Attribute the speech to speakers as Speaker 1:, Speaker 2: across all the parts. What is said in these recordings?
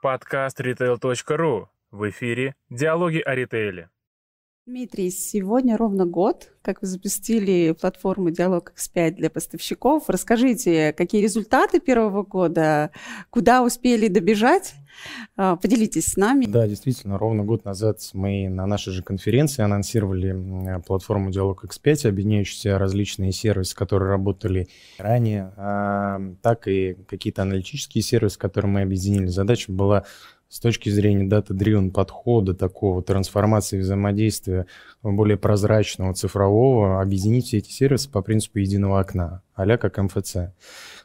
Speaker 1: Подкаст retail.ru. В эфире «Диалоги о ритейле».
Speaker 2: Дмитрий, сегодня ровно год, как вы запустили платформу Диалог X5 для поставщиков. Расскажите, какие результаты первого года, куда успели добежать? А, поделитесь с нами.
Speaker 3: Да, действительно, ровно год назад мы на нашей же конференции анонсировали платформу Диалог X5, объединяющие различные сервисы, которые работали ранее, а, так и какие-то аналитические сервисы, которые мы объединили. Задача была с точки зрения дата-дривен подхода, такого трансформации взаимодействия более прозрачного, цифрового, объединить все эти сервисы по принципу единого окна, а как МФЦ.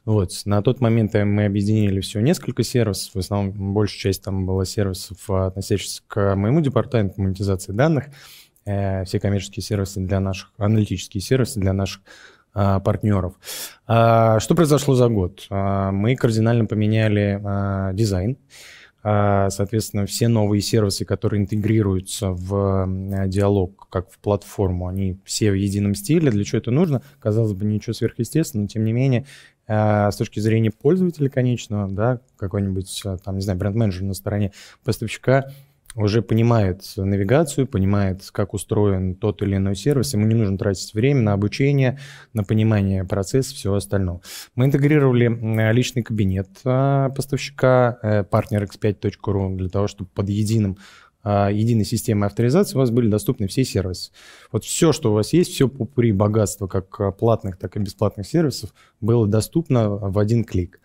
Speaker 3: Вот. На тот момент мы объединили всего несколько сервисов, в основном большая часть там была сервисов, относящихся к моему департаменту монетизации данных, э, все коммерческие сервисы для наших, аналитические сервисы для наших партнеров. А, что произошло за год? Мы кардинально поменяли дизайн. А, соответственно, все новые сервисы, которые интегрируются в диалог, как в платформу, они все в едином стиле. Для чего это нужно? Казалось бы, ничего сверхъестественного, но тем не менее, а, с точки зрения пользователя конечного, да, какой-нибудь, а, там, не знаю, бренд-менеджер на стороне поставщика, уже понимает навигацию, понимает, как устроен тот или иной сервис, ему не нужно тратить время на обучение, на понимание процесса, всего остального. Мы интегрировали личный кабинет а, поставщика, э, партнер x5.ru, для того, чтобы под единым единой системой авторизации у вас были доступны все сервисы. Вот все, что у вас есть, все при богатство как платных, так и бесплатных сервисов было доступно в один клик.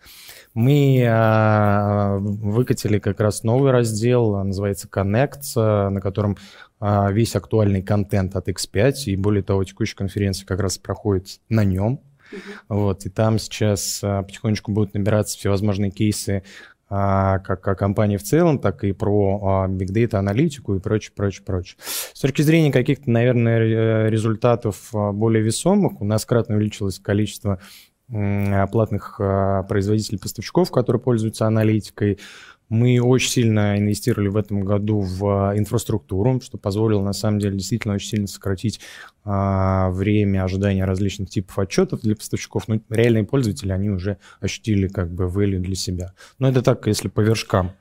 Speaker 3: Мы а, выкатили как раз новый раздел, называется Connect, на котором а, весь актуальный контент от X5, и более того, текущая конференция как раз проходит на нем. Uh-huh. Вот, и там сейчас потихонечку будут набираться всевозможные кейсы а, как о компании в целом, так и про big data аналитику и прочее, прочее, прочее. С точки зрения каких-то, наверное, результатов а, более весомых, у нас кратно увеличилось количество платных а, производителей-поставщиков, которые пользуются аналитикой. Мы очень сильно инвестировали в этом году в инфраструктуру, что позволило, на самом деле, действительно очень сильно сократить а, время ожидания различных типов отчетов для поставщиков. Но реальные пользователи, они уже ощутили как бы value для себя. Но это так, если по вершкам.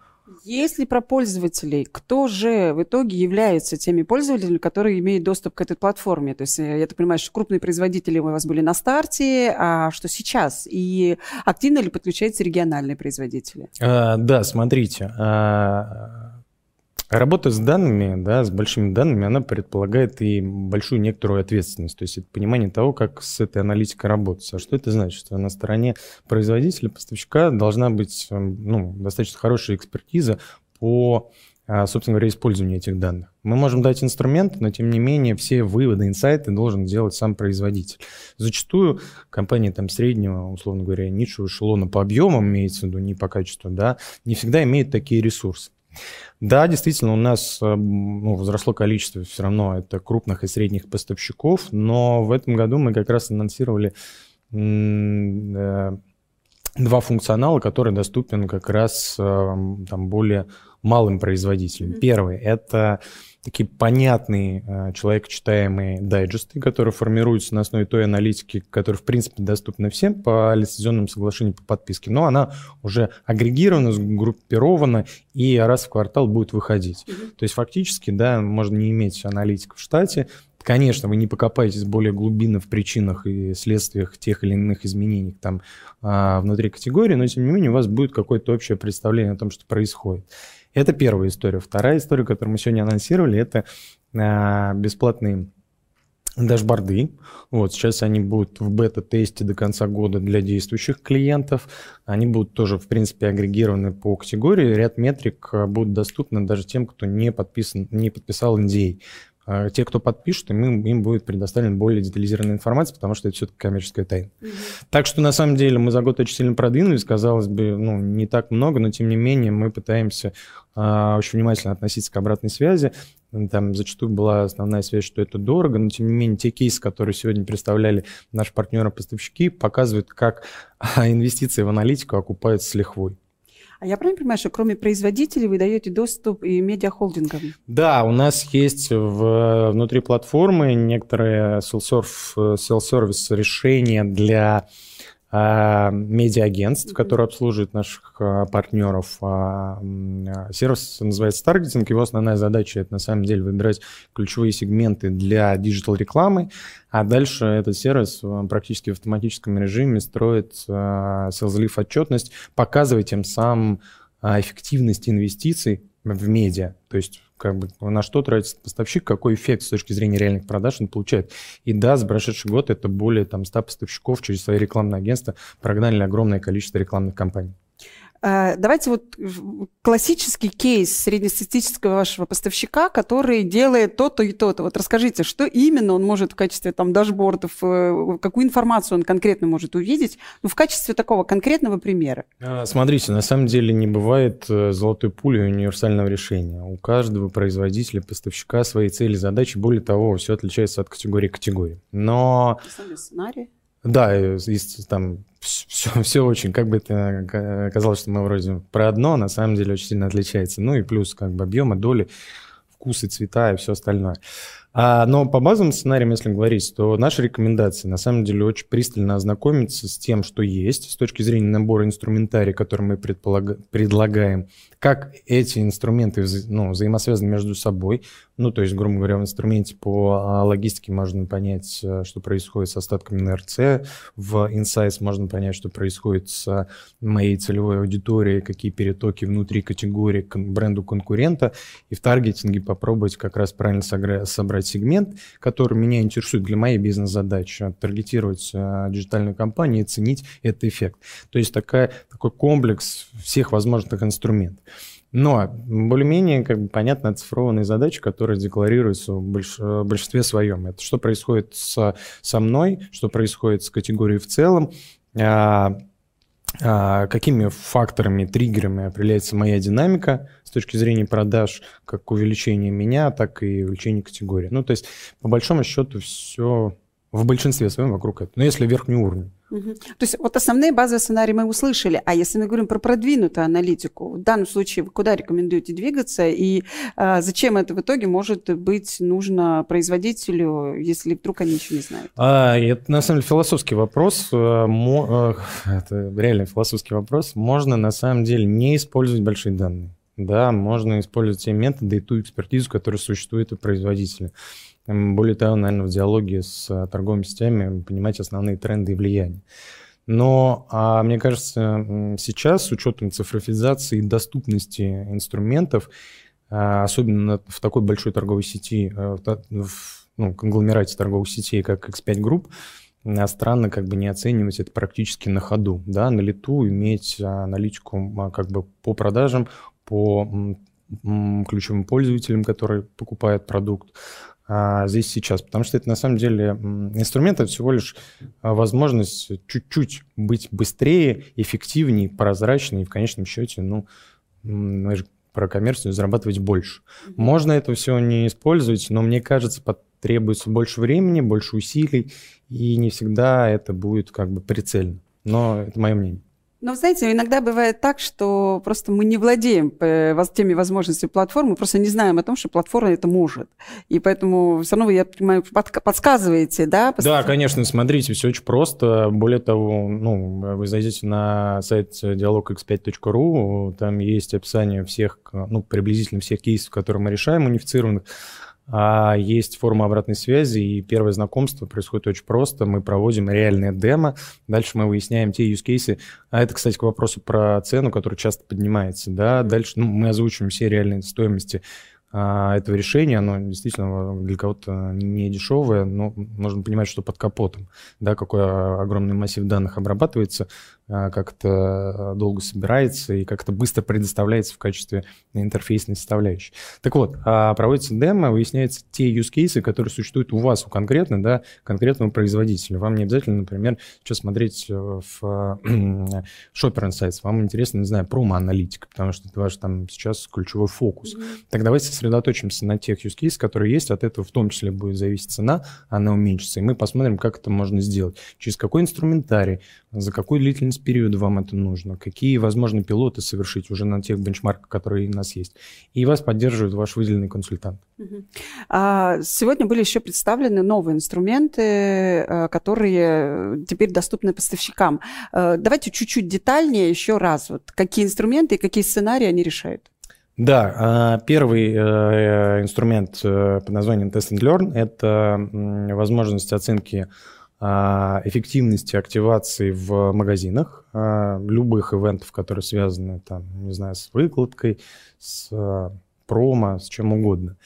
Speaker 2: Если про пользователей, кто же в итоге являются теми пользователями, которые имеют доступ к этой платформе? То есть э, я так понимаю, что крупные производители у вас были на старте, а что сейчас? И активно ли подключаются региональные производители?
Speaker 3: А, да, смотрите. А, Работа с данными, да, с большими данными, она предполагает и большую некоторую ответственность. То есть это понимание того, как с этой аналитикой работать. А что это значит? Что на стороне производителя, поставщика должна быть эм, ну, достаточно хорошая экспертиза по а, собственно говоря, использованию этих данных. Мы можем дать инструмент, но тем не менее все выводы, инсайты должен делать сам производитель. Зачастую компании там среднего, условно говоря, низшего эшелона по объемам, имеется в виду, не по качеству, да, не всегда имеют такие ресурсы. Да, действительно, у нас э, ну, возросло количество все равно это крупных и средних поставщиков, но в этом году мы как раз анонсировали э, два функционала, которые доступен как раз э, там, более малым производителям. Первый – это такие понятные, э, человекочитаемые дайджесты, которые формируются на основе той аналитики, которая, в принципе, доступна всем по лицензионному соглашению по подписке, но она уже агрегирована, сгруппирована и раз в квартал будет выходить. Mm-hmm. То есть фактически, да, можно не иметь аналитика в штате, Конечно, вы не покопаетесь более глубинно в причинах и следствиях тех или иных изменений там а, внутри категории, но тем не менее у вас будет какое-то общее представление о том, что происходит. Это первая история. Вторая история, которую мы сегодня анонсировали, это а, бесплатные дашборды. Вот, сейчас они будут в бета-тесте до конца года для действующих клиентов. Они будут тоже, в принципе, агрегированы по категории. Ряд метрик а, будут доступны даже тем, кто не, подписан, не подписал NDA. А те, кто подпишет, им, им будет предоставлена более детализированная информация, потому что это все-таки коммерческая тайна. Mm-hmm. Так что, на самом деле, мы за год очень сильно продвинулись, казалось бы, ну, не так много, но, тем не менее, мы пытаемся а, очень внимательно относиться к обратной связи. Там зачастую была основная связь, что это дорого, но, тем не менее, те кейсы, которые сегодня представляли наши партнеры-поставщики, показывают, как а, инвестиции в аналитику окупаются с лихвой.
Speaker 2: А я правильно понимаю, что кроме производителей вы даете доступ и медиахолдингам?
Speaker 3: Да, у нас есть в, внутри платформы некоторые self-service решения для а, медиа-агентств, которые обслуживают наших а, партнеров. А, сервис называется таргетинг. Его основная задача это на самом деле выбирать ключевые сегменты для digital-рекламы, а дальше этот сервис практически в автоматическом режиме строит sales отчетность, показывая тем самым эффективность инвестиций в медиа. То есть как бы на что тратится поставщик, какой эффект с точки зрения реальных продаж он получает. И да, за прошедший год это более там 100 поставщиков через свои рекламные агентства прогнали огромное количество рекламных кампаний.
Speaker 2: Э, давайте вот классический кейс среднестатистического вашего поставщика, который делает то-то и то-то. Вот расскажите, что именно он может в качестве там дашбордов, э, какую информацию он конкретно может увидеть, ну, в качестве такого конкретного примера.
Speaker 3: А, смотрите, на самом деле не бывает э, золотой пули универсального решения. У каждого производителя, поставщика свои цели, задачи. Более того, все отличается от категории к категории. Но...
Speaker 2: Сценарий?
Speaker 3: Да, есть там все, все очень, как бы это казалось, что мы вроде про одно, на самом деле очень сильно отличается. Ну и плюс как бы объемы, доли, вкусы, цвета и все остальное. А, но по базовым сценариям, если говорить, то наши рекомендации на самом деле очень пристально ознакомиться с тем, что есть с точки зрения набора инструментария, который мы предлагаем, как эти инструменты ну, взаимосвязаны между собой. Ну, то есть, грубо говоря, в инструменте по а, логистике можно понять, э, что происходит с остатками НРЦ, в Insights можно понять, что происходит с моей целевой аудиторией, какие перетоки внутри категории к бренду конкурента, и в таргетинге попробовать как раз правильно собрать сегмент, который меня интересует для моей бизнес-задачи, таргетировать э, диджитальную компанию и ценить этот эффект. То есть такая, такой комплекс всех возможных инструментов. Но более-менее как бы, понятно оцифрованные задачи, которые декларируются в больш... большинстве своем. Это что происходит с... со мной, что происходит с категорией в целом, а, а, какими факторами, триггерами определяется моя динамика с точки зрения продаж, как увеличение меня, так и увеличение категории. Ну, то есть, по большому счету, все в большинстве своем вокруг этого. Но если верхний уровень.
Speaker 2: Угу. То есть вот основные базовые сценарии мы услышали, а если мы говорим про продвинутую аналитику, в данном случае вы куда рекомендуете двигаться и а, зачем это в итоге может быть нужно производителю, если вдруг они еще не знают?
Speaker 3: А, это на самом деле философский вопрос, э, это реально философский вопрос. Можно на самом деле не использовать большие данные. Да, можно использовать те методы и ту экспертизу, которая существует у производителя. Более того, наверное, в диалоге с э, торговыми сетями понимать основные тренды и влияния. Но а, мне кажется, сейчас с учетом цифровизации и доступности инструментов, а, особенно в такой большой торговой сети, э, в ну, конгломерате торговых сетей, как X5 Group, а, странно как бы не оценивать это практически на ходу, да, на лету иметь аналитику как бы по продажам, по ключевым пользователям, которые покупают продукт, а, здесь сейчас, потому что это на самом деле инструмент это всего лишь а, возможность чуть-чуть быть быстрее, эффективнее, прозрачнее и в конечном счете, ну, мы же про коммерцию зарабатывать больше. Можно это все не использовать, но мне кажется, потребуется больше времени, больше усилий, и не всегда это будет как бы прицельно. Но это мое мнение.
Speaker 2: Но, знаете, иногда бывает так, что просто мы не владеем э, теми возможностями платформы, просто не знаем о том, что платформа это может. И поэтому все равно, вы, я понимаю, подсказываете, да?
Speaker 3: Да, конечно, смотрите, все очень просто. Более того, ну, вы зайдете на сайт dialogx5.ru, там есть описание всех, ну, приблизительно всех кейсов, которые мы решаем, унифицированных. А есть форма обратной связи, и первое знакомство происходит очень просто. Мы проводим реальное демо, дальше мы выясняем те use cases. А это, кстати, к вопросу про цену, который часто поднимается. Да? Дальше ну, мы озвучиваем все реальные стоимости а, этого решения, оно действительно для кого-то не дешевое, но нужно понимать, что под капотом, да, какой огромный массив данных обрабатывается, а, как это долго собирается и как это быстро предоставляется в качестве интерфейсной составляющей. Так вот, а, проводится демо, выясняются те use cases, которые существуют у вас, у конкретно, да, конкретного производителя. Вам не обязательно, например, сейчас смотреть э, в Shopper Insights, вам интересно, не знаю, промо-аналитика, потому что это ваш там сейчас ключевой фокус. Mm-hmm. Так давайте сосредоточимся на тех use cases, которые есть, от этого в том числе будет зависеть цена, она уменьшится, и мы посмотрим, как это можно сделать, через какой инструментарий, за какую длительность длительность периода вам это нужно, какие возможны пилоты совершить уже на тех бенчмарках, которые у нас есть. И вас поддерживает ваш выделенный консультант.
Speaker 2: А, сегодня были еще представлены новые инструменты, э, которые теперь доступны поставщикам. Э, давайте чуть-чуть детальнее еще раз, вот какие инструменты и какие сценарии они решают.
Speaker 3: Да, а, первый э, инструмент под названием Test and Learn – это возможность оценки эффективности активации в магазинах, а, любых ивентов, которые связаны, там, не знаю, с выкладкой, с а, промо, с чем угодно.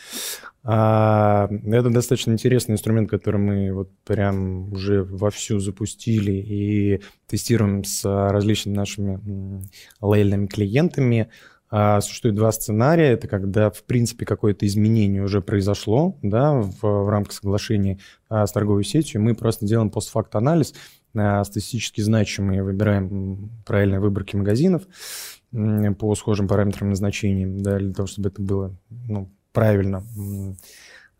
Speaker 3: Это достаточно интересный инструмент, который мы вот прям уже вовсю запустили и тестируем с различными нашими лояльными клиентами. А, существует два сценария. Это когда, в принципе, какое-то изменение уже произошло да, в, в рамках соглашения а, с торговой сетью. Мы просто делаем постфакт-анализ, а, статистически значимые, выбираем правильные выборки магазинов по схожим параметрам назначения, да, для того, чтобы это было ну, правильно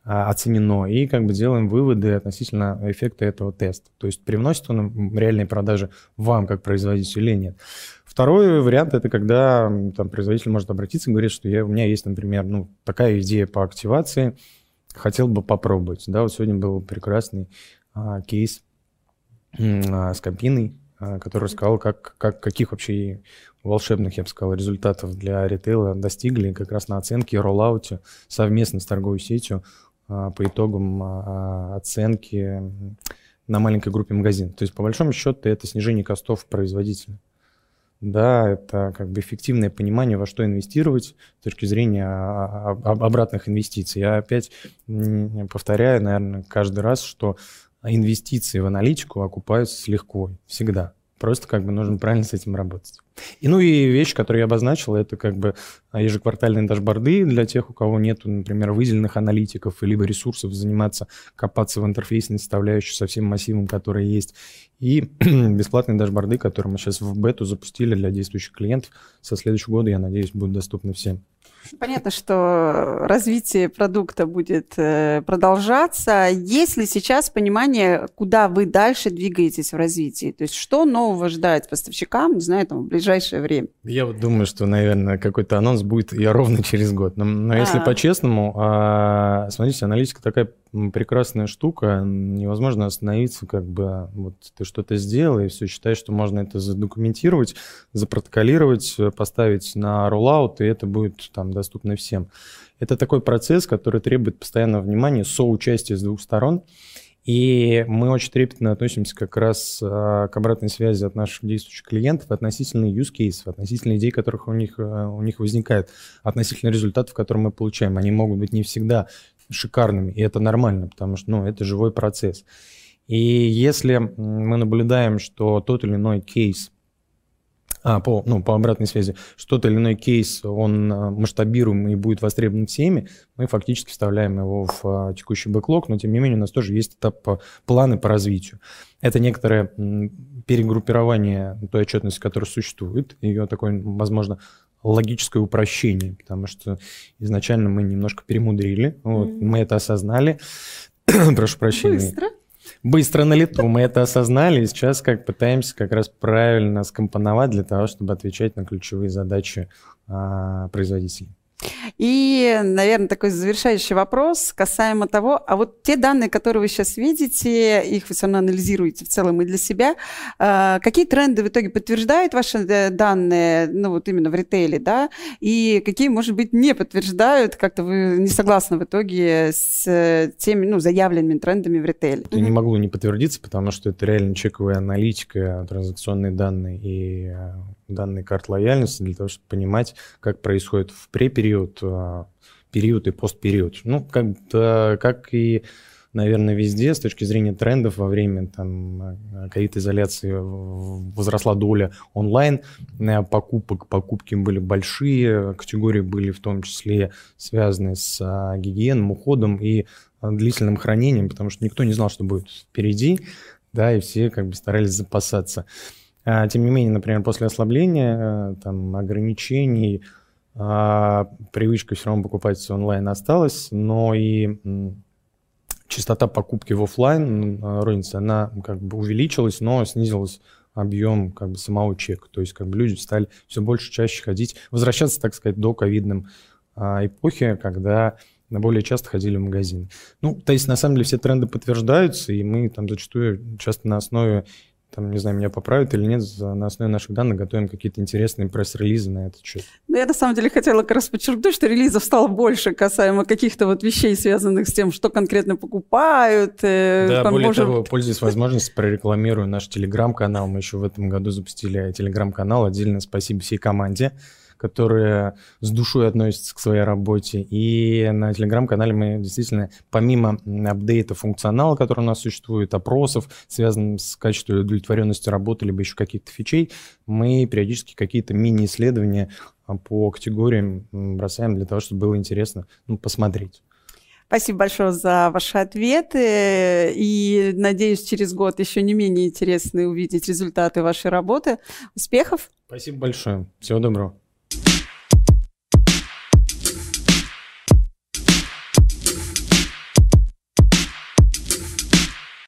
Speaker 3: оценено, и как бы делаем выводы относительно эффекта этого теста. То есть привносит он реальные продажи вам, как производителю, или нет. Второй вариант – это когда там, производитель может обратиться и говорит, что я, у меня есть, например, ну, такая идея по активации, хотел бы попробовать. Да, вот сегодня был прекрасный а, кейс а, с Кампиной, а, который рассказал, как, как, каких вообще волшебных, я бы сказал, результатов для ритейла достигли как раз на оценке и роллауте совместно с торговой сетью а, по итогам а, оценки на маленькой группе магазинов. То есть, по большому счету, это снижение костов производителя. Да, это как бы эффективное понимание, во что инвестировать с точки зрения а, обратных инвестиций. Я опять повторяю, наверное, каждый раз, что инвестиции в аналитику окупаются легко, всегда. Просто как бы нужно правильно с этим работать. И, ну и вещь, которую я обозначил, это как бы ежеквартальные дашборды для тех, у кого нет, например, выделенных аналитиков, либо ресурсов заниматься, копаться в интерфейсной составляющей со всем массивом, который есть. И бесплатные дашборды, которые мы сейчас в бету запустили для действующих клиентов. Со следующего года, я надеюсь, будут доступны всем.
Speaker 2: Понятно, что развитие продукта будет э, продолжаться. Есть ли сейчас понимание, куда вы дальше двигаетесь в развитии? То есть что нового ждать поставщикам, не знаю, там, в ближайшее время?
Speaker 3: Я вот думаю, что, наверное, какой-то анонс будет я ровно через год. Но, но если а. по-честному, а, смотрите, аналитика такая прекрасная штука, невозможно остановиться, как бы вот ты что-то сделал, и все считаешь, что можно это задокументировать, запротоколировать, поставить на роллаут, и это будет там доступно всем. Это такой процесс, который требует постоянного внимания, соучастия с двух сторон. И мы очень трепетно относимся как раз а, к обратной связи от наших действующих клиентов относительно use cases, относительно идей, которых у них, а, у них возникает, относительно результатов, которые мы получаем. Они могут быть не всегда шикарными, и это нормально, потому что ну, это живой процесс. И если мы наблюдаем, что тот или иной кейс а, по, ну, по обратной связи, что тот или иной кейс, он а, масштабируем и будет востребован всеми, мы фактически вставляем его в а, текущий бэклог, но тем не менее у нас тоже есть этап а, планы по развитию. Это некоторое перегруппирование той отчетности, которая существует, ее такое, возможно, логическое упрощение, потому что изначально мы немножко перемудрили, вот, mm-hmm. мы это осознали, прошу прощения.
Speaker 2: Быстро.
Speaker 3: Быстро на лету мы это осознали, и сейчас как пытаемся как раз правильно скомпоновать для того, чтобы отвечать на ключевые задачи а, производителей.
Speaker 2: И, наверное, такой завершающий вопрос касаемо того, а вот те данные, которые вы сейчас видите, их вы все равно анализируете в целом и для себя, а, какие тренды в итоге подтверждают ваши э, данные, ну вот именно в ритейле, да, и какие, может быть, не подтверждают, как-то вы не согласны в итоге с э, теми, ну, заявленными трендами в ритейле?
Speaker 3: Я не могу не подтвердиться, потому что это реально чековая аналитика, транзакционные данные и э, данные карт лояльности для того, чтобы понимать, как происходит в препериод, а, период и постпериод. Ну, как, как и, наверное, везде с точки зрения трендов во время там, а, ковид-изоляции возросла доля онлайн э, покупок, покупки были большие, категории были в том числе связаны с а, гигиеном, уходом и длительным хранением, потому что никто не знал, что будет впереди, да, и все как бы старались запасаться. А, тем не менее, например, после ослабления, э, там, ограничений, а, привычка все равно покупать онлайн осталась, но и частота покупки в офлайн рознице, она как бы увеличилась, но снизилась объем как бы самого чека. То есть как бы люди стали все больше чаще ходить, возвращаться, так сказать, до ковидным а, эпохи, когда более часто ходили в магазин. Ну, то есть, на самом деле, все тренды подтверждаются, и мы там зачастую часто на основе там, не знаю, меня поправят или нет, на основе наших данных готовим какие-то интересные пресс-релизы на этот счет.
Speaker 2: Ну, я на самом деле хотела как раз подчеркнуть, что релизов стало больше касаемо каких-то вот вещей, связанных с тем, что конкретно покупают.
Speaker 3: Э, да, более может... того, пользуясь возможностью, прорекламирую наш телеграм-канал. Мы еще в этом году запустили телеграм-канал. Отдельно спасибо всей команде которые с душой относятся к своей работе. И на телеграм-канале мы действительно, помимо апдейта функционала, который у нас существует, опросов, связанных с качеством и удовлетворенностью работы, либо еще каких-то фичей, мы периодически какие-то мини-исследования а, по категориям бросаем для того, чтобы было интересно ну, посмотреть.
Speaker 2: Спасибо большое за ваши ответы. И надеюсь, через год еще не менее интересно увидеть результаты вашей работы. Успехов!
Speaker 3: Спасибо большое. Всего доброго.